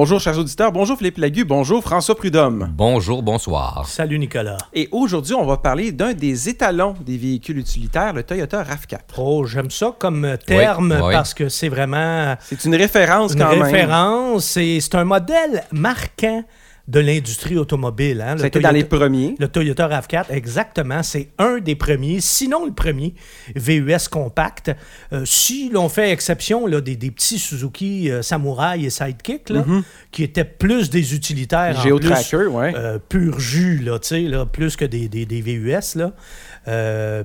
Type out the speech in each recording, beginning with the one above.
Bonjour, chers auditeurs. Bonjour, Philippe Lagu. Bonjour, François Prudhomme. Bonjour, bonsoir. Salut, Nicolas. Et aujourd'hui, on va parler d'un des étalons des véhicules utilitaires, le Toyota RAV4. Oh, j'aime ça comme terme Oui, oui. parce que c'est vraiment C'est une référence une quand même. référence. et C'est un modèle marquant de l'industrie automobile. Hein, le C'était dans Toyota- les premiers. Le Toyota RAV4, exactement. C'est un des premiers, sinon le premier, VUS compact. Euh, si l'on fait exception là, des, des petits Suzuki euh, Samurai et Sidekick, là, qui étaient plus des utilitaires en plus, ouais. euh, pur jus, là, tu sais, là, plus que des, des, des VUS. Là.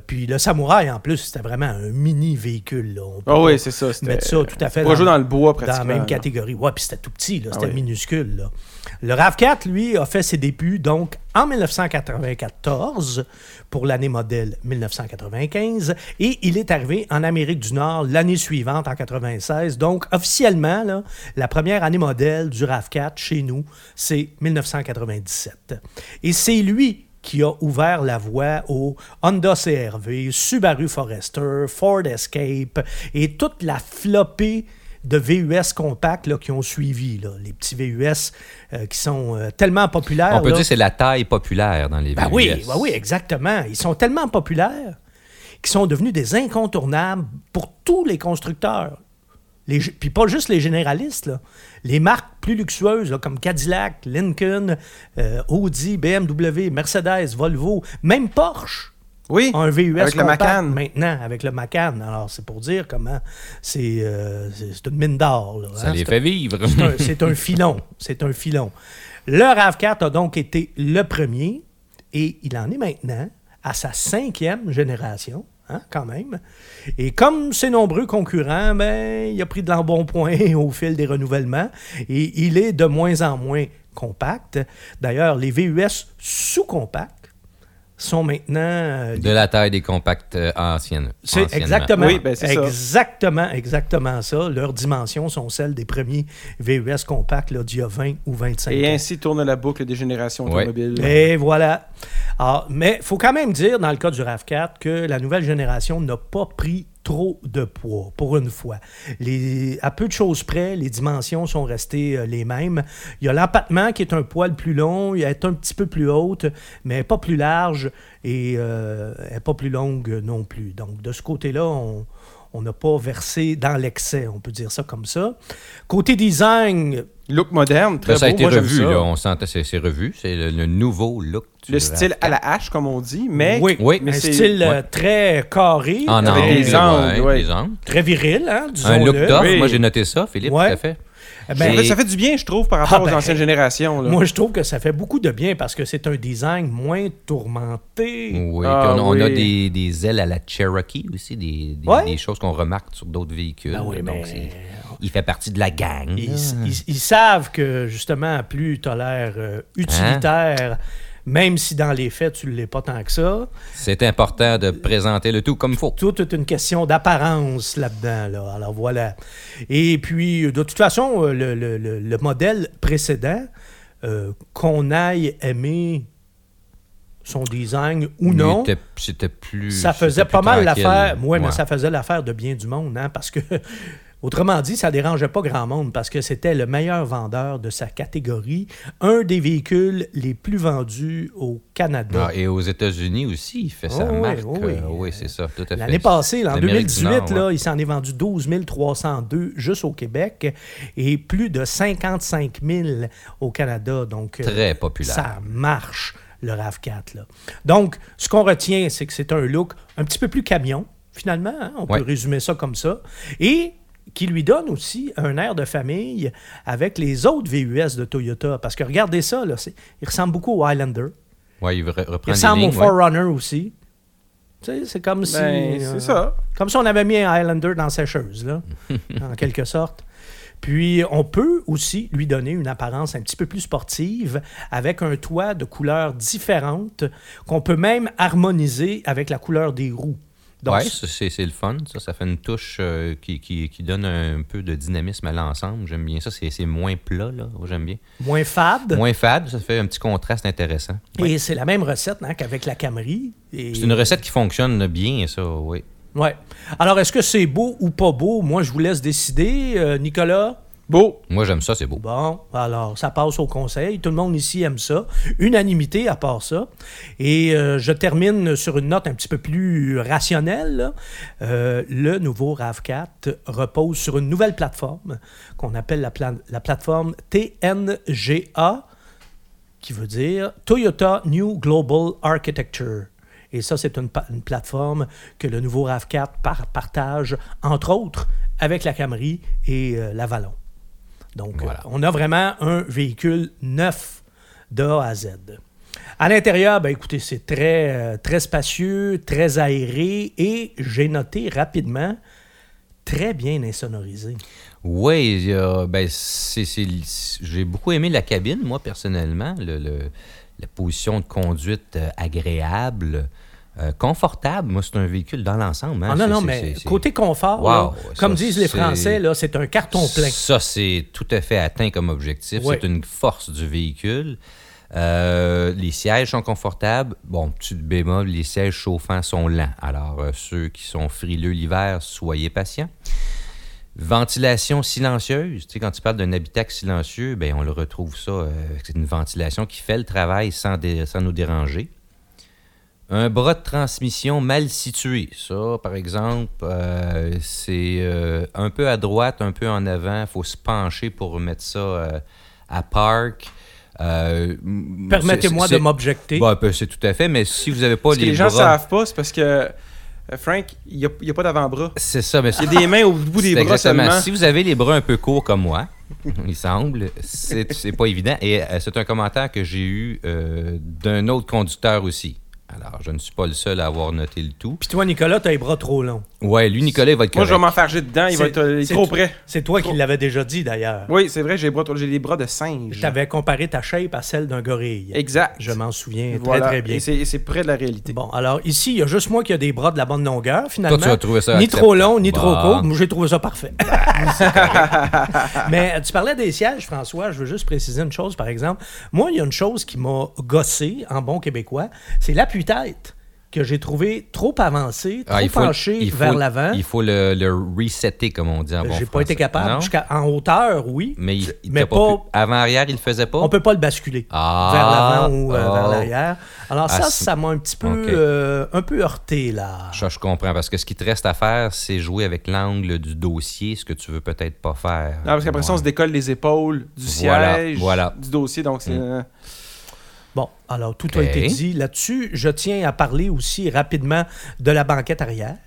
Puis le Samurai, en plus, c'était vraiment un mini véhicule. Là. On peut Ah oui, pas c'est ça. mettre ça tout à fait jouer dans le bois, dans la pratiquement. même catégorie. Ouais, puis c'était tout petit, là, c'était oui. minuscule. Là. Le RAV4, lui, a fait ses débuts donc en 1994 pour l'année modèle 1995 et il est arrivé en Amérique du Nord l'année suivante en 96. Donc officiellement, la première année modèle du RAV4 chez nous, c'est 1997. Et c'est lui qui a ouvert la voie au Honda CRV, Subaru Forester, Ford Escape et toute la flopée de VUS compacts là, qui ont suivi. là. Les petits VUS euh, qui sont euh, tellement populaires. On peut là. dire que c'est la taille populaire dans les Ben VUS. oui, ben oui, exactement. Ils sont tellement populaires qu'ils sont devenus des incontournables pour tous les constructeurs. Les, puis pas juste les généralistes, là. les marques plus luxueuses là, comme Cadillac, Lincoln, euh, Audi, BMW, Mercedes, Volvo, même Porsche Oui, un VUS avec le compact Macan. maintenant avec le Macan. Alors c'est pour dire comment c'est euh, c'est c'est une mine d'or. là, Ça hein. les C'est fait vivre. c'est un- c'est un filon. C'est un filon. Le RAV4 a donc été le premier et il en est maintenant à sa cinquième génération, hein, quand même. Et comme ses nombreux concurrents, ben, il a pris de l'embonpoint au fil des renouvellements et il est de moins en moins compact. D'ailleurs, les VUS sous-compacts sont maintenant euh, De la taille des compacts euh, anciennes. c'est exactement, Oui, ben, c'est ça. exactement, exactement ça. Leurs dimensions sont celles des premiers VUS compacts là, d'il y a 20 ou 25 Et ans. ainsi tourne la boucle des générations Ouais. automobiles. Et voilà. Alors, mais il faut quand même dire, dans le cas du RAV4, que la nouvelle génération n'a pas pris trop de poids, pour une fois. À peu de choses près, les dimensions sont restées euh, les mêmes. Il y a l'empattement qui est un poil plus long, il est un petit peu plus haute, mais pas plus large et euh, pas plus longue non plus. Donc, de ce côté-là, on on n'a pas versé dans l'excès, on peut dire ça comme ça. Côté design, Look moderne, très Ben, ça a été Moi, revu, ça. là. On sentait, c'est c'est revu. C'est le, le nouveau look du Le style RAV4. à la hache, comme on dit, mais, oui, oui, mais un style euh, ouais. très carré, En Avec angle, des angles, ouais. des angles. très viril, hein, Un look tough. Oui. Moi, j'ai noté ça, Philippe, Ouais. tout à fait. Eh Ça ben, fait, ça fait du bien, je trouve, par rapport Ah, aux ben, anciennes générations. là. moi, je trouve que ça fait beaucoup de bien parce que c'est un design moins tourmenté. Oui, Ah, puis on, on a des, des ailes à la Cherokee aussi, des, des, Ouais. des choses qu'on remarque sur d'autres véhicules. Ben oui, Donc, mais- il fait partie de la gang. Ils, là. ils- ils savent que, justement, plus tu as l'air euh, utilitaire, même si dans les faits, tu ne l'es pas tant que ça, C'est important de présenter le tout comme il faut. tout est une question d'apparence là-dedans. Là. Alors voilà. Et puis, de toute façon, euh, le, le- le- le modèle précédent, euh, qu'on aille aimer son design ou non, était- C'était plus. ça faisait pas mal l'affaire. Oui, mais ça faisait l'affaire de bien du monde, hein, parce que, autrement dit, ça dérangeait pas grand monde, parce que c'était le meilleur vendeur de sa catégorie, un des véhicules les plus vendus au Canada. Ah, et aux États-Unis aussi, il fait sa Oh, oui, marque. oh, euh, oui. c'est ça, tout à fait. L'année passée, en L'Amérique du 2018, Nord, là, ouais. il s'en est vendu 12 302 juste au Québec et plus de 55 000 au Canada. Donc, euh, Très populaire. ça marche, le RAV4. Là. Donc, ce qu'on retient, c'est que c'est un look un petit peu plus camion, finalement. hein, on Ouais. peut résumer ça comme ça. Et qui lui donne aussi un air de famille avec les autres VUS de Toyota. Parce que regardez ça, là, c'est- il ressemble beaucoup au Highlander. Ouais, il re- Il ressemble au ouais. Forerunner aussi. Tu sais, c'est comme si... Ben, euh, c'est ça. comme si on avait mis un Highlander dans sécheuse, là, en quelque sorte. Puis, on peut aussi lui donner une apparence un petit peu plus sportive avec un toit de couleurs différentes qu'on peut même harmoniser avec la couleur des roues. Ouais, ça, c'est le fun. Ça, ça fait une touche euh, qui, qui, qui donne un peu de dynamisme à l'ensemble. J'aime bien ça. C'est moins plat, là. J'aime bien. moins fade? Moins fade, ça fait un petit contraste intéressant. Et c'est la même recette hein, qu'avec la Camry. Et- C'est une recette qui fonctionne bien, ça, oui. Ouais. Alors, est-ce que c'est beau ou pas beau? Moi, je vous laisse décider. Euh, Nicolas? Beau. Moi, j'aime ça, c'est beau. Bon, alors ça passe au conseil. Tout le monde ici aime ça. Unanimité à part ça. Et euh, je termine sur une note un petit peu plus rationnelle. Euh, le nouveau RAV4 repose sur une nouvelle plateforme qu'on appelle la, pla- la plateforme TNGA, qui veut dire Toyota New Global Architecture. Et ça, c'est une, plateforme que le nouveau RAV4 par- partage, entre autres, avec la Camry et euh, l'Avalon. Donc, Voilà. euh, on a vraiment un véhicule neuf de A à Z. À l'intérieur, ben, écoutez, c'est très, euh, très spacieux, très aéré et j'ai noté rapidement très bien insonorisé. Oui, a- ben, j'ai beaucoup aimé la cabine, moi, personnellement. Le, le- la position de conduite euh, agréable, euh, confortable. Moi, c'est un véhicule dans l'ensemble. hein. Ah non, non, mais côté confort, Wow, là, ça, comme disent les Français, là, c'est un carton plein. Ça, c'est tout à fait atteint comme objectif. C'est une force du véhicule. Euh, les sièges sont confortables. Bon, petit bémol, les sièges chauffants sont lents. Alors, euh, ceux qui sont frileux l'hiver, soyez patients. Ventilation silencieuse. Tu sais, quand tu parles d'un habitacle silencieux, ben, on le retrouve ça. c'est une ventilation qui fait le travail sans, dé- sans nous déranger. Un bras de transmission mal situé. Ça, par exemple, euh, c'est euh, un peu à droite, un peu en avant. Il faut se pencher pour mettre ça euh, à park. Euh, m- Permettez-moi de m'objecter. Bon, ben, c'est tout à fait, mais si vous n'avez pas Ce que les, les gens bras... savent pas, c'est parce que Frank, il n'y a, il y a pas d'avant-bras. C'est ça, mais Il y a des mains au bout des bras exactement. seulement. Si vous avez les bras un peu courts comme moi, il semble, c'est pas évident. Et c'est un commentaire que j'ai eu euh, d'un autre conducteur aussi. Alors, je ne suis pas le seul à avoir noté le tout. Puis toi, Nicolas, t'as les bras trop longs. Ouais, lui, Nicolas, il va être Moi, je vais correct. m'en faire jeter dedans. Il va être euh, il est trop près. C'est toi qui l'avais déjà dit, d'ailleurs. Oui, c'est vrai, j'ai les bras, j'ai les bras de singe. T'avais comparé ta shape à celle d'un gorille. Exact. Je m'en souviens Voilà. très, très bien. Et c'est- près de la réalité. Bon, alors ici, il y a juste moi qui a des bras de la bonne longueur, finalement. Toi, tu as trouvé ça Ni trop long, ni trop Bon. court. Moi, j'ai trouvé ça parfait. Mais euh, tu parlais des sièges, François. Je veux juste préciser une chose, par exemple. Moi, il y a une chose qui m'a gossé, en bon québécois, c'est l'appui-tête que j'ai trouvé trop avancé, trop Ah, il faut- penché il faut- vers l'avant. Il faut le, le resetter, comme on dit en bon J'ai pas été capable. En hauteur, oui. Mais, il, il mais t'a pas- pu- Avant-arrière, il le faisait pas? On peut pas le basculer Ah, vers l'avant ou euh, oh. vers l'arrière. Alors Ah, ça, c'est- ça m'a un petit peu, Ok. euh, un peu heurté là. Ça, je comprends. Parce que ce qui te reste à faire, c'est jouer avec l'angle du dossier, ce que tu veux peut-être pas faire. Non, parce qu'après ça, on se décolle les épaules du Voilà, siège, voilà. du dossier. Donc, c'est. Mm. Bon, alors tout a été dit là-dessus. Je tiens à parler aussi rapidement de la banquette arrière,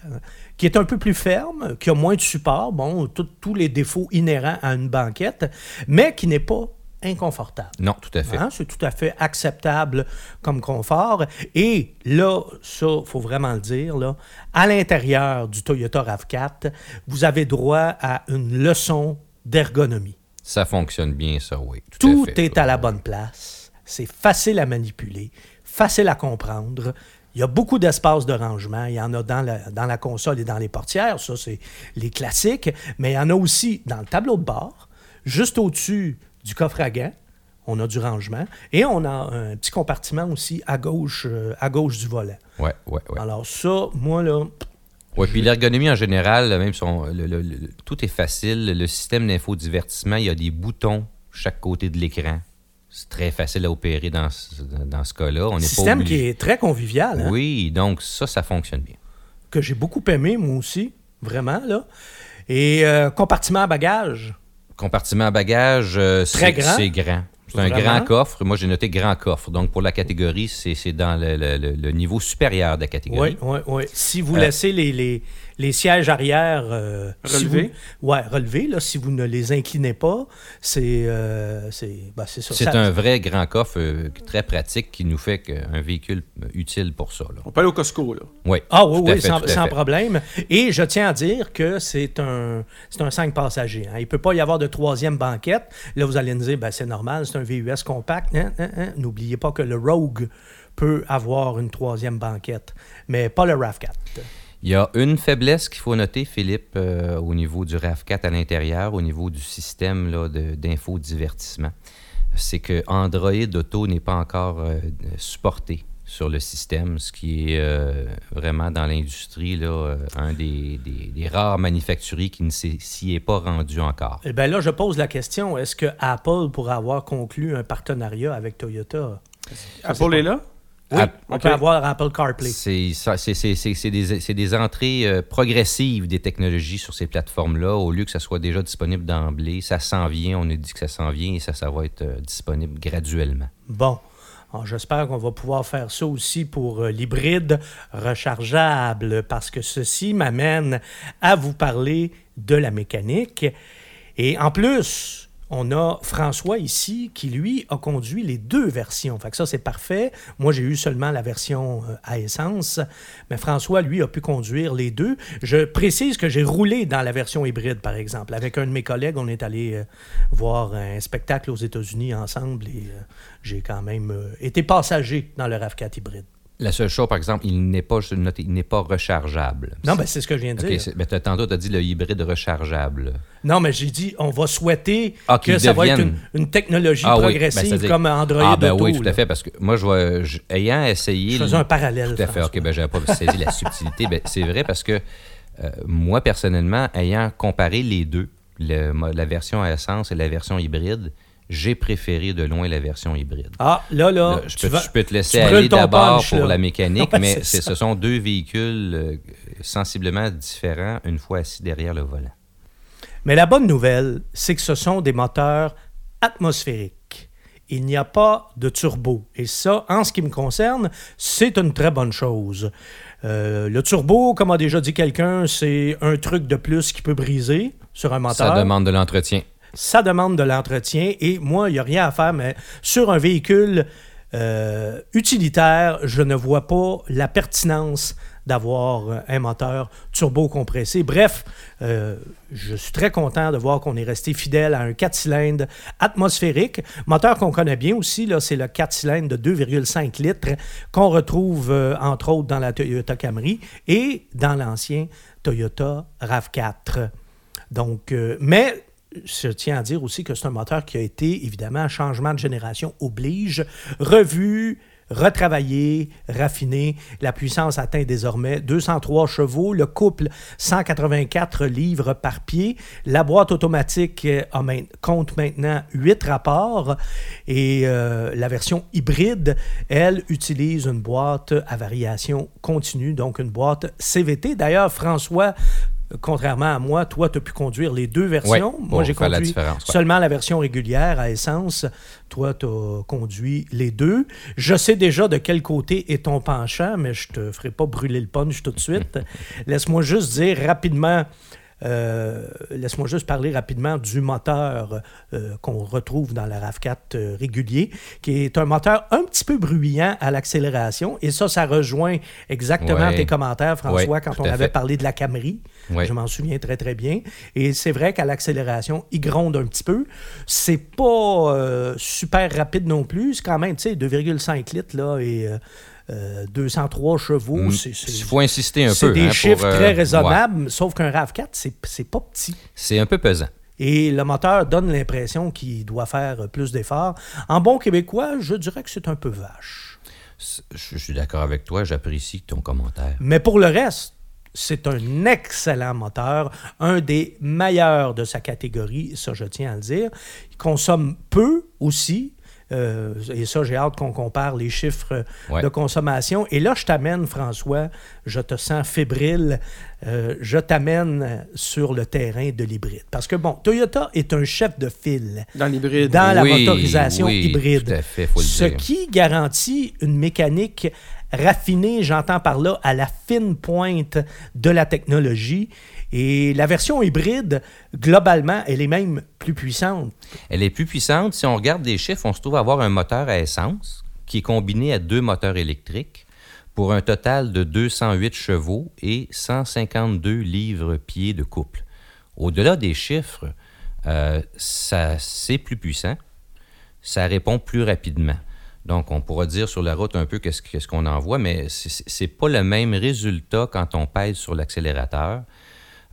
qui est un peu plus ferme, qui a moins de support, bon, tous les défauts inhérents à une banquette, mais qui n'est pas inconfortable. Non, tout à fait. Hein, C'est tout à fait acceptable comme confort. Et là, ça, faut vraiment le dire, là, à l'intérieur du Toyota RAV4, vous avez droit à une leçon d'ergonomie. Ça fonctionne bien, ça, oui. Tout, Tout à fait. est à la bonne place. C'est facile à manipuler, facile à comprendre. Il y a beaucoup d'espace de rangement. Il y en a dans la, dans la console et dans les portières. Ça, c'est les classiques. Mais il y en a aussi dans le tableau de bord, juste au-dessus du coffre à gants. On a du rangement. Et on a un petit compartiment aussi à gauche, euh, à gauche du volant. Ouais, ouais, ouais. Alors ça, moi, là, Ouais, puis l'ergonomie en général, même son, le- le- le- tout est facile. Le système d'infodivertissement, il y a des boutons chaque côté de l'écran. C'est très facile à opérer dans ce, dans ce cas-là. On pas système qui est très convivial. hein, Oui, donc ça, ça fonctionne bien. que j'ai beaucoup aimé, moi aussi, vraiment, là. Et euh, compartiment à bagages? Compartiment à bagages, euh, c'est grand? c'est grand. C'est un grand coffre. Moi, j'ai noté grand coffre. Donc, pour la catégorie, c'est dans le, le- le- le niveau supérieur de la catégorie. Oui, oui, oui. Si vous Euh, laissez les, les, les sièges arrière euh, si Relevés? vous- ouais, relevés, là, si vous ne les inclinez pas, c'est euh, c'est ben, c'est ça. C'est Ça- un vrai grand coffre euh, très pratique qui nous fait un véhicule euh, utile pour ça. là. On peut aller au Costco, là. Oui. Ah oui, tout à oui, fait, sans, problème. Et je tiens à dire que c'est un, c'est un 5 passagers. hein. Il ne peut pas y avoir de troisième banquette. Là, vous allez me dire, ben, c'est normal, c'est un VUS compact. Hein, hein. N'oubliez pas que le Rogue peut avoir une troisième banquette, mais pas le RAV4. Il y a une faiblesse qu'il faut noter, Philippe, euh, au niveau du RAV4 à l'intérieur, au niveau du système là, de- d'infodivertissement. C'est que Android Auto n'est pas encore euh, supporté sur le système, ce qui est euh, vraiment dans l'industrie là, un des, des- des rares manufacturiers qui ne s'y s'y est pas rendu encore. Eh bien là, je pose la question, est-ce que Apple pourrait avoir conclu un partenariat avec Toyota? Apple est là? Oui, on peut avoir Apple CarPlay. C'est des, entrées euh, progressives des technologies sur ces plateformes-là. Au lieu que ça soit déjà disponible d'emblée, ça s'en vient, on a dit que ça s'en vient et ça, ça va être euh, disponible graduellement. Bon. J'espère qu'on va pouvoir faire ça aussi pour euh, l'hybride rechargeable, parce que ceci m'amène à vous parler de la mécanique. Et en plus, on a François ici qui, lui, a conduit les deux versions. Fait que ça, c'est parfait. Moi, j'ai eu seulement la version euh, à essence, mais François, lui, a pu conduire les deux. Je précise que j'ai roulé dans la version hybride, par exemple. Avec un de mes collègues, on est allé euh, voir un spectacle aux États-Unis ensemble et euh, j'ai quand même été passager dans le RAV4 hybride. La seule chose, par exemple, il n'est pas, je note, il n'est pas rechargeable. Non, mais c'est ce que je viens de dire. mais t'as- tantôt, tu as dit le hybride rechargeable. Non, mais j'ai dit, on va souhaiter Ah, que ça va être une, une technologie Ah oui, ben, progressive comme Android Ah, ben Auto, oui, tout là. à fait, parce que moi, je vois, je- ayant essayé... Je faisais un parallèle. Tout à fait. OK, ben j'avais pas saisi la subtilité. Ben, c'est vrai parce que euh, moi, personnellement, ayant comparé les deux, le la version à essence et la version hybride, j'ai préféré de loin la version hybride. Ah, là, là, Là, je, tu peux, vas- je peux te laisser aller d'abord pour là. la mécanique, Ouais, mais ce sont deux véhicules euh, sensiblement différents une fois assis derrière le volant. Mais la bonne nouvelle, c'est que ce sont des moteurs atmosphériques. Il n'y a pas de turbo. Et ça, en ce qui me concerne, c'est une très bonne chose. Euh, le turbo, comme a déjà dit quelqu'un, c'est un truc de plus qui peut briser sur un moteur. Ça demande de l'entretien. Ça demande de l'entretien et moi, il n'y a rien à faire, mais sur un véhicule euh, utilitaire, je ne vois pas la pertinence d'avoir euh, un moteur turbo-compressé. Bref, euh, je suis très content de voir qu'on est resté fidèle à un 4 cylindres atmosphérique. Moteur qu'on connaît bien aussi, là, c'est le 4 cylindres de 2,5 litres qu'on retrouve entre autres dans la Toyota Camry et dans l'ancien Toyota RAV4. Donc, mais je tiens à dire aussi que c'est un moteur qui a été, évidemment, changement de génération oblige, revu, retravaillé, raffiné. La puissance atteint désormais 203 chevaux, le couple 184 livres par pied. La boîte automatique euh, compte maintenant 8 rapports et euh, la version hybride, elle, utilise une boîte à variation continue, donc une boîte CVT. D'ailleurs, François, Contrairement à moi, toi, tu as pu conduire les deux versions. Moi, pour j'ai la conduit ouais. seulement la version régulière à essence. Toi, tu as conduit les deux. Je sais déjà de quel côté est ton penchant, mais je te ferai pas brûler le punch tout de suite. Laisse-moi juste dire rapidement. Euh, Laisse-moi juste parler rapidement du moteur euh, qu'on retrouve dans la RAV4 euh, régulier, qui est un moteur un petit peu bruyant à l'accélération. Et ça, ça rejoint exactement Ouais. tes commentaires, François, Ouais, quand on avait fait. parlé de la Camry. Ouais. Je m'en souviens très, très bien. Et c'est vrai qu'à l'accélération, il gronde un petit peu. C'est pas super rapide non plus. C'est quand même, tu sais, 2,5 litres, là, et euh, euh, 203 chevaux. Mm. Il faut insister un peu. c'est des hein, pour, chiffres euh, très ouais. raisonnables, sauf qu'un RAV4, c'est pas petit. C'est un peu pesant. Et le moteur donne l'impression qu'il doit faire plus d'efforts. En bon québécois, je dirais que c'est un peu vache. Je suis d'accord avec toi, j'apprécie ton commentaire. Mais pour le reste, c'est un excellent moteur, un des meilleurs de sa catégorie, ça je tiens à le dire. Il consomme peu aussi. Euh, et ça, j'ai hâte qu'on compare les chiffres Ouais. de consommation. Et là, je t'amène, François, je te sens fébrile, euh, je t'amène sur le terrain de l'hybride. Parce que, bon, Toyota est un chef de file Dans l'hybride. dans la Oui, motorisation oui, hybride. tout à fait, faut le ce dire. qui garantit une mécanique raffinée, j'entends par là, à la fine pointe de la technologie. Et la version hybride, globalement, elle est même plus puissante. Elle est plus puissante. Si on regarde les chiffres, on se trouve avoir un moteur à essence qui est combiné à deux moteurs électriques pour un total de 208 chevaux et 152 livres-pieds de couple. Au-delà des chiffres, euh, c'est plus puissant, ça répond plus rapidement. Donc, on pourra dire sur la route un peu qu'est-ce qu'on en voit, mais c'est c'est pas le même résultat quand on pèse sur l'accélérateur.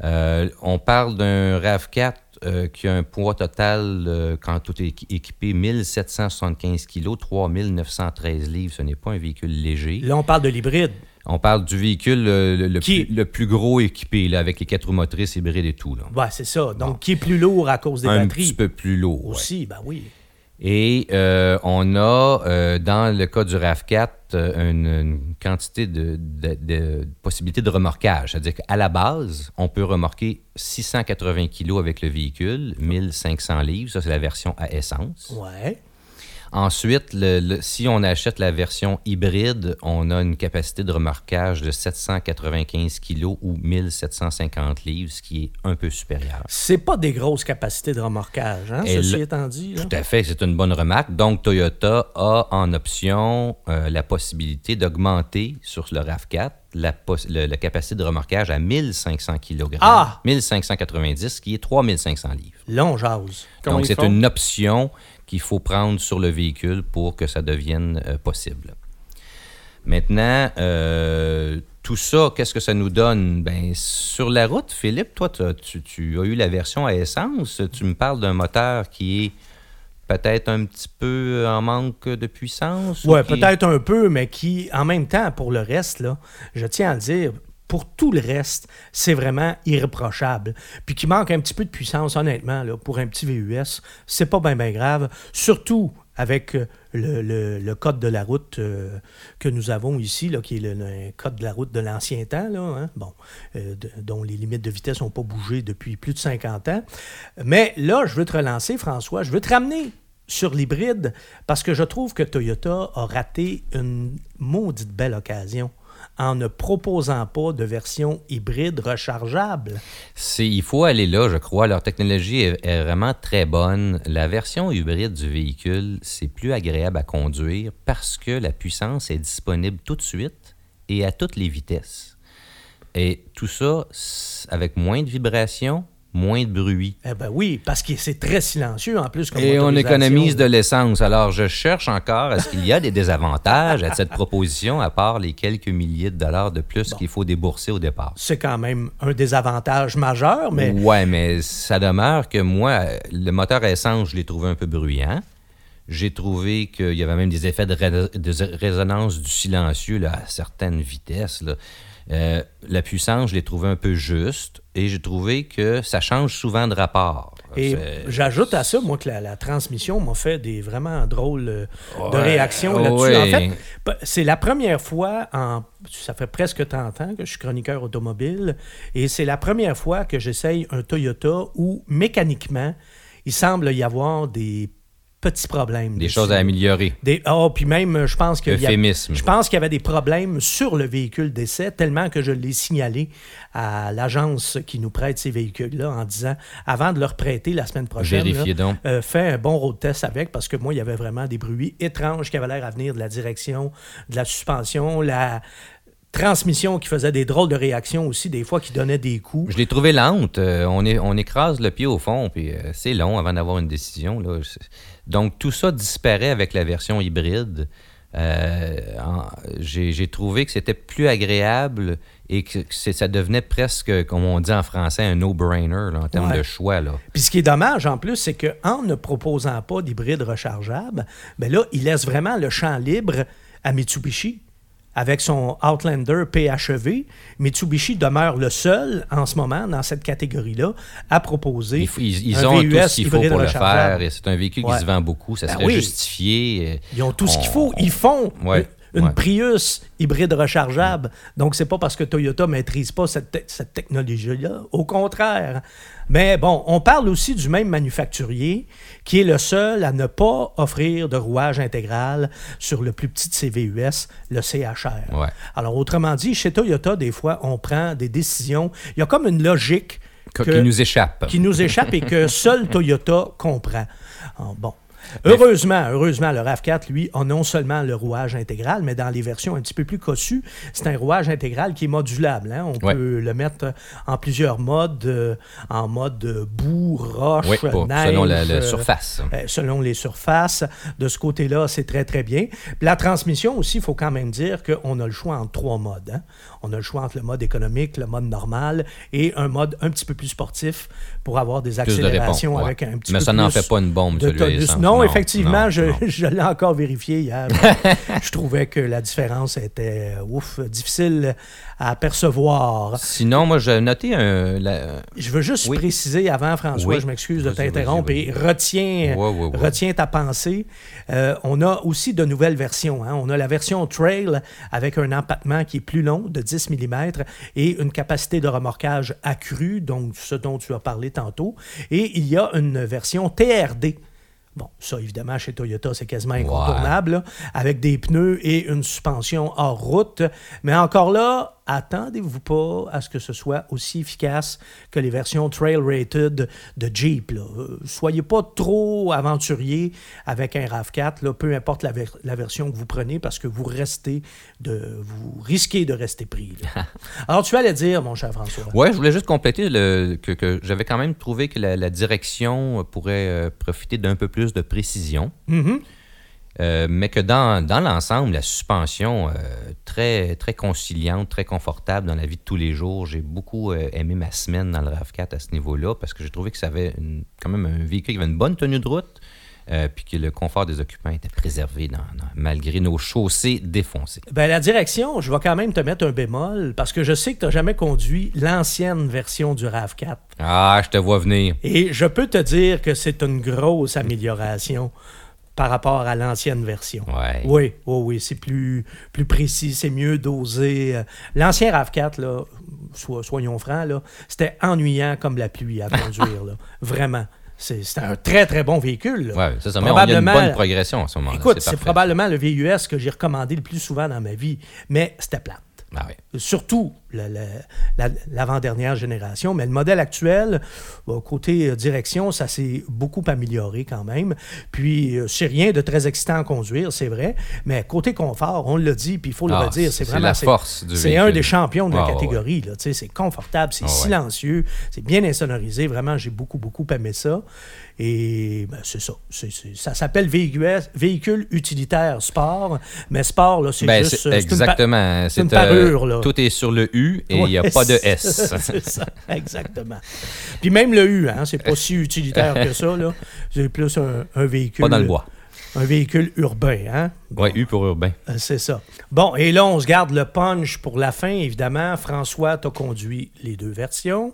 Euh, on parle d'un RAV4 euh, qui a un poids total, euh, quand tout est équi- équipé, 1775 kg, 3913 livres. Ce n'est pas un véhicule léger. Là, on parle de l'hybride. On parle du véhicule euh, le, le Qui- plus, le plus gros équipé, là, avec les quatre roues motrices hybrides et tout. Ouais, c'est ça. Donc, qui est plus lourd à cause des un batteries? petit peu plus lourd. ouais. Aussi, ben oui. Et euh, on a, euh, dans le cas du RAV4, euh, une, quantité de possibilités de remorquage. C'est-à-dire qu'à la base, on peut remorquer 680 kg avec le véhicule, 1500 livres. Ça, c'est la version à essence. Ouais. Ensuite, le- le- si on achète la version hybride, on a une capacité de remorquage de 795 kg ou 1750 livres, ce qui est un peu supérieur. C'est pas des grosses capacités de remorquage, hein, Et ceci le- étant dit. là. Tout à fait, c'est une bonne remarque. Donc, Toyota a en option euh, la possibilité d'augmenter sur le RAV4 la, pos- le- la capacité de remorquage à 1500 kg. Ah! 1590, qui est 3500 livres. Là, on jase. Comment Donc, c'est une option qu'il faut prendre sur le véhicule pour que ça devienne euh, possible. Maintenant, euh, tout ça, qu'est-ce que ça nous donne? Ben, sur la route, Philippe, toi, tu, tu as eu la version à essence. Tu me parles d'un moteur qui est peut-être un petit peu en manque de puissance? ou Ouais, qui- peut-être un peu, mais qui, en même temps, pour le reste, là, je tiens à le dire, pour tout le reste, c'est vraiment irréprochable. Puis qui manque un petit peu de puissance, honnêtement, pour un petit VUS, c'est pas bien, grave. Surtout avec euh, le, code de la route euh, que nous avons ici, qui est le, code de la route de l'ancien temps, hein, bon, euh, dont les limites de vitesse n'ont pas bougé depuis plus de 50 ans. Mais là, je veux te relancer, François, je veux te ramener sur l'hybride parce que je trouve que Toyota a raté une maudite belle occasion en ne proposant pas de version hybride rechargeable. Il faut aller là, je crois. Leur technologie est, est vraiment très bonne. La version hybride du véhicule, c'est plus agréable à conduire parce que la puissance est disponible tout de suite et à toutes les vitesses. Et tout ça avec moins de vibrations, moins de bruit. Eh ben oui, parce que c'est très silencieux en plus. Comme Et on économise de l'essence. Alors, je cherche encore, est-ce qu'il y a des désavantages à cette proposition, à part les quelques milliers de dollars de plus qu'il faut débourser au départ? C'est quand même un désavantage majeur, mais Ouais, mais ça demeure que moi, le moteur essence, je l'ai trouvé un peu bruyant. J'ai trouvé qu'il y avait même des effets de, ré- de résonance du silencieux là, à certaines vitesses. là. Euh, la puissance, je l'ai trouvé un peu juste et j'ai trouvé que ça change souvent de rapport. Et j'ajoute à ça, moi, que la, la transmission m'a fait des vraiment drôles euh, de Ouais, réactions là-dessus. ouais. En fait, c'est la première fois en. Ça fait presque 30 ans que je suis chroniqueur automobile et c'est la première fois que j'essaye un Toyota où, mécaniquement, il semble y avoir des petits problèmes. Des dessus. choses à améliorer. Des, ah, puis même, je pense qu'il y a- je pense qu'il y avait des problèmes sur le véhicule d'essai, tellement que je l'ai signalé à l'agence qui nous prête ces véhicules-là en disant, avant de leur prêter la semaine prochaine, là, donc. euh, fais un bon road test avec, parce que moi, il y avait vraiment des bruits étranges qui avaient l'air à venir de la direction, de la suspension, la transmission qui faisait des drôles de réactions aussi, des fois qui donnait des coups. Je l'ai trouvé lente. Euh, on, est, on écrase le pied au fond, puis euh, c'est long avant d'avoir une décision. Là. Donc, tout ça disparaît avec la version hybride. Euh, J'ai trouvé que c'était plus agréable et que ça devenait presque, comme on dit en français, un no-brainer en termes Ouais. de choix. Là. Puis ce qui est dommage en plus, c'est qu'en ne proposant pas d'hybride rechargeable, ben là, il laisse vraiment le champ libre à Mitsubishi. Avec son Outlander PHEV, Mitsubishi demeure le seul en ce moment dans cette catégorie-là à proposer. Ils, ils- ils un ont VUS tout ce qu'il faut pour le faire c'est un véhicule Ouais. qui se vend beaucoup. Ça Ben serait oui. justifié. euh, Ils ont tout ce qu'il faut. Ils font Ouais, une, ouais. Prius hybride rechargeable. Donc, c'est pas parce que Toyota maîtrise pas cette, te- cette technologie-là. Au contraire. Mais bon, on parle aussi du même manufacturier qui est le seul à ne pas offrir de rouage intégral sur le plus petit de ses VUS, le CHR. Ouais. Alors, autrement dit, chez Toyota, des fois, on prend des décisions. Il y a comme une logique que- que- qui nous échappe. qui nous échappe et que seul Toyota comprend. Ah, bon. Heureusement, heureusement, le RAV4, lui, a non seulement le rouage intégral, mais dans les versions un petit peu plus cossues, c'est un rouage intégral qui est modulable. hein. On Ouais. peut le mettre en plusieurs modes, euh, en mode boue, roche, Oui, pour- neige. selon la, la euh, surface. euh, selon les surfaces. De ce côté-là, c'est très, très bien. La transmission aussi, il faut quand même dire qu'on a le choix entre trois modes. hein. On a le choix entre le mode économique, le mode normal et un mode un petit peu plus sportif pour avoir des Plus de accélérations réponse. ouais. avec un petit Mais peu ça n'en fait pas une bombe, de celui essence. Non, effectivement, non, je, non. je l'ai encore vérifié hier. je trouvais que la différence était, ouf, difficile à percevoir. Sinon, moi, j'ai noté un. la- Je veux juste Oui. préciser avant, François, Oui. je m'excuse de t'interrompre et retiens, Ouais, ouais, ouais. retiens ta pensée. Euh, on a aussi de nouvelles versions. hein. On a la version Trail avec un empattement qui est plus long, de 10 mm, et une capacité de remorquage accrue, donc ce dont tu as parlé tantôt. Et il y a une version TRD. Bon, ça, évidemment, chez Toyota, c'est quasiment incontournable, là, avec des pneus et une suspension hors route. Mais encore là, attendez-vous pas à ce que ce soit aussi efficace que les versions Trail Rated de Jeep. Là. Euh, Soyez pas trop aventurier avec un RAV4, là, peu importe la, ver- la version que vous prenez, parce que vous restez de, vous risquez de rester pris. là. Alors, tu allais dire, mon cher François. Ouais, je voulais juste compléter le, que, que j'avais quand même trouvé que la, la direction pourrait euh, profiter d'un peu plus de précision. Mhm. Euh, mais que dans, dans l'ensemble, la suspension, euh, très, très conciliante, très confortable dans la vie de tous les jours. J'ai beaucoup euh, aimé ma semaine dans le RAV4 à ce niveau-là parce que j'ai trouvé que ça avait une- quand même un véhicule qui avait une bonne tenue de route, puis que le confort des occupants était préservé dans- dans- malgré nos chaussées défoncées. Ben, la direction, je vais quand même te mettre un bémol parce que je sais que tu n'as jamais conduit l'ancienne version du RAV4. Ah, je te vois venir. Et je peux te dire que c'est une grosse amélioration par rapport à l'ancienne version. Ouais. Oui, oui, oui, c'est plus, plus précis, c'est mieux dosé. Euh, L'ancien RAV4, là, so- soyons francs, là, c'était ennuyant comme la pluie à conduire. là. Vraiment. C'est- C'était un très, très bon véhicule. Ouais, c'est ça. Mais on- il y a une bonne progression à ce moment-là. Écoute, c'est probablement le VUS que j'ai recommandé le plus souvent dans ma vie, mais c'était plate. Ah. Surtout le- le- la- l'avant-dernière génération. Mais le modèle actuel, euh, côté euh, direction, ça s'est beaucoup amélioré quand même. Puis, euh, c'est rien de très excitant à conduire, c'est vrai. Mais côté confort, on l'a dit, puis il faut le Ah, redire, c'est c'est vraiment... la force du C'est un des champions de la Ouais, ouais, catégorie. sais, C'est confortable, c'est Ah, ouais. silencieux, c'est bien insonorisé. Vraiment, j'ai beaucoup, beaucoup aimé ça. Et ben, c'est ça. Ça s'appelle véhicule utilitaire sport. Mais sport, là, c'est Ben, juste... exactement. c'est une euh, parure, là. Tout est sur le U et il n'y a pas de S. c'est ça, exactement. Puis même le U, hein, c'est pas si utilitaire que ça. là. C'est plus un, un véhicule. Pas dans le bois. Un véhicule urbain, hein? Ouais, U pour urbain. Euh, C'est ça. Bon, et là, on se garde le punch pour la fin, évidemment. François, tu as conduit les deux versions.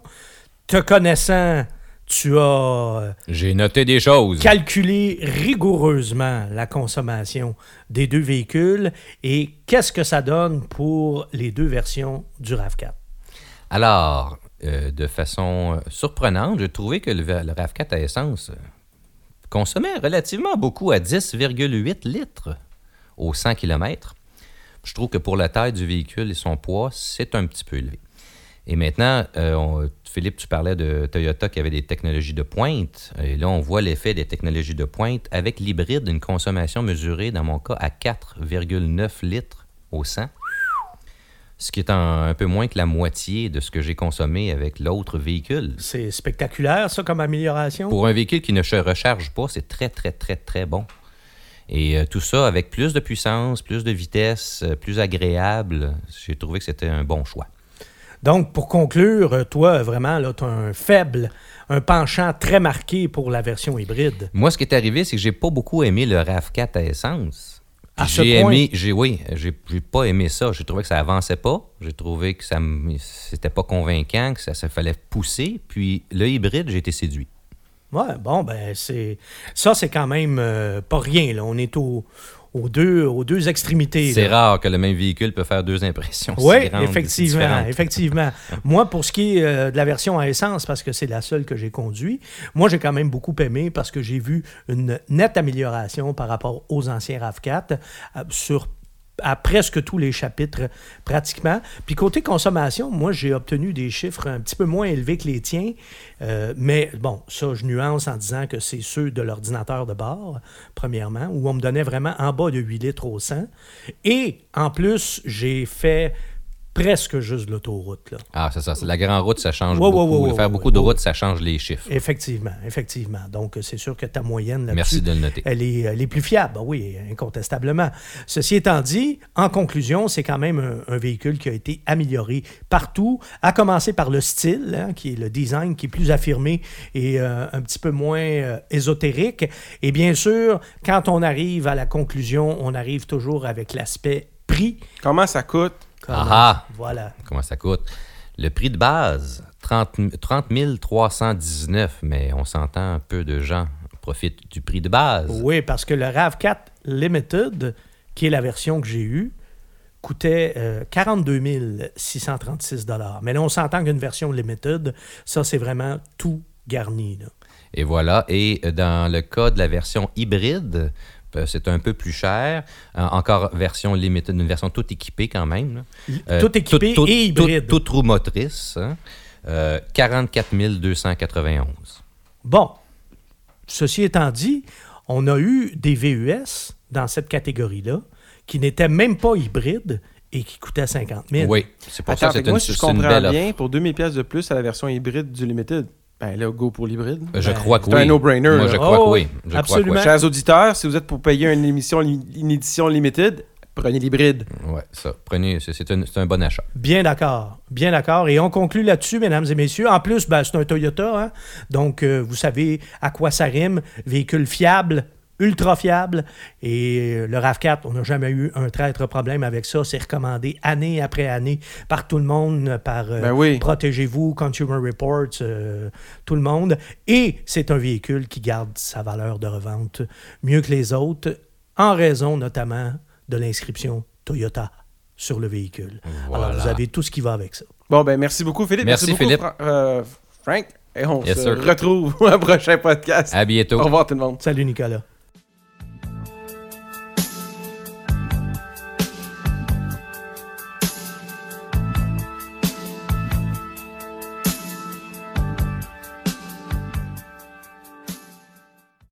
Te connaissant, tu as euh, J'ai noté des choses. calculé rigoureusement la consommation des deux véhicules et qu'est-ce que ça donne pour les deux versions du RAV4? Alors, euh, de façon euh, surprenante, j'ai trouvé que le, le RAV4 à essence consommait relativement beaucoup à 10,8 litres au 100 km. Je trouve que pour la taille du véhicule et son poids, c'est un petit peu élevé. Et maintenant, euh, on- Philippe, tu parlais de Toyota qui avait des technologies de pointe. Et là, on voit l'effet des technologies de pointe avec l'hybride, une consommation mesurée, dans mon cas, à 4,9 litres au 100 ce qui est un, un peu moins que la moitié de ce que j'ai consommé avec l'autre véhicule. C'est spectaculaire, ça, comme amélioration? Pour un véhicule qui ne se recharge pas, c'est très, très, très, très bon. Et euh, tout ça avec plus de puissance, plus de vitesse, euh, plus agréable. J'ai trouvé que c'était un bon choix. Donc, pour conclure, toi, vraiment, tu as un faible, un penchant très marqué pour la version hybride. Moi, ce qui est arrivé, c'est que j'ai pas beaucoup aimé le RAV4 à essence. À ce j'ai point? aimé, j'ai oui, j'ai j'ai pas aimé ça. J'ai trouvé que ça avançait pas. J'ai trouvé que ça c'était pas convaincant, que ça, ça fallait pousser. Puis le hybride, j'ai été séduit. Ouais, bon, ben, c'est. Ça, c'est quand même euh, pas rien, là. On est au- aux, deux, aux deux extrémités. C'est rare que le même véhicule peut faire deux impressions. si Oui, effectivement, effectivement. moi, pour ce qui est euh, de la version à essence, parce que c'est la seule que j'ai conduite, moi, j'ai quand même beaucoup aimé parce que j'ai vu une nette amélioration par rapport aux anciens RAV4 euh, sur à presque tous les chapitres, pratiquement. Puis côté consommation, moi, j'ai obtenu des chiffres un petit peu moins élevés que les tiens. Euh, mais bon, ça, je nuance en disant que c'est ceux de l'ordinateur de bord, premièrement, où on me donnait vraiment en bas de 8 litres au 100. Et en plus, j'ai fait presque juste l'autoroute. Là. Ah, c'est ça. c'est La grande route, ça change Ouais, beaucoup. ouais, ouais, Faire ouais, beaucoup ouais. de routes, ça change les chiffres. Effectivement, effectivement. Donc, c'est sûr que ta moyenne là-dessus, Merci de le noter. elle est, elle est plus fiable. Ben oui, incontestablement. Ceci étant dit, en conclusion, c'est quand même un, un véhicule qui a été amélioré partout, à commencer par le style, hein, qui est le design qui est plus affirmé et euh, un petit peu moins euh, ésotérique. Et bien sûr, quand on arrive à la conclusion, on arrive toujours avec l'aspect prix. Comment ça coûte? Comment- Ah ah. Voilà. Comment ça coûte? Le prix de base, 30, 30 319, mais on s'entend peu de gens profitent du prix de base. Oui, parce que le RAV4 Limited, qui est la version que j'ai eue, coûtait euh, 42 636 Mais là, on s'entend qu'une version Limited, ça, c'est vraiment tout garni. là. Et voilà. Et dans le cas de la version hybride, euh, c'est un peu plus cher. Euh, encore version limited, une version toute équipée quand même. là. Euh, Tout équipé toute- et hybride. Toute roue motrice. hein. Euh, 44 291. Bon, ceci étant dit, on a eu des VUS dans cette catégorie-là qui n'étaient même pas hybrides et qui coûtaient 50 000. Oui, c'est pour Attends, ça que moi, une, si je une comprends offre. bien, pour 2000 pièces de plus à la version hybride du Limited, ben là, go pour l'hybride. Je Ben, crois que c'est oui. un no-brainer, Moi, je crois Oh, que oui. oui, Je crois que absolument. oui. Chers auditeurs, si vous êtes pour payer une émission, une édition limited, prenez l'hybride. Ouais, ça. Prenez, c'est, c'est un, c'est un bon achat. Bien d'accord, bien d'accord. Et on conclut là-dessus, mesdames et messieurs. En plus, ben, c'est un Toyota, hein. donc euh, vous savez à quoi ça rime. Véhicule fiable, ultra fiable. Et euh, le RAV4, on n'a jamais eu un traître problème avec ça. C'est recommandé année après année par tout le monde, par euh, Ben oui. Protégez-vous, Consumer Reports, euh, tout le monde. Et c'est un véhicule qui garde sa valeur de revente mieux que les autres, en raison notamment de l'inscription Toyota sur le véhicule. Alors, vous avez tout ce qui va avec ça. Bon, ben merci beaucoup, Philippe. Merci, beaucoup, Philippe. Fra- euh, Frank. Et on Yes, se sir. retrouve au prochain podcast. À bientôt. Au revoir tout le monde. Salut, Nicolas.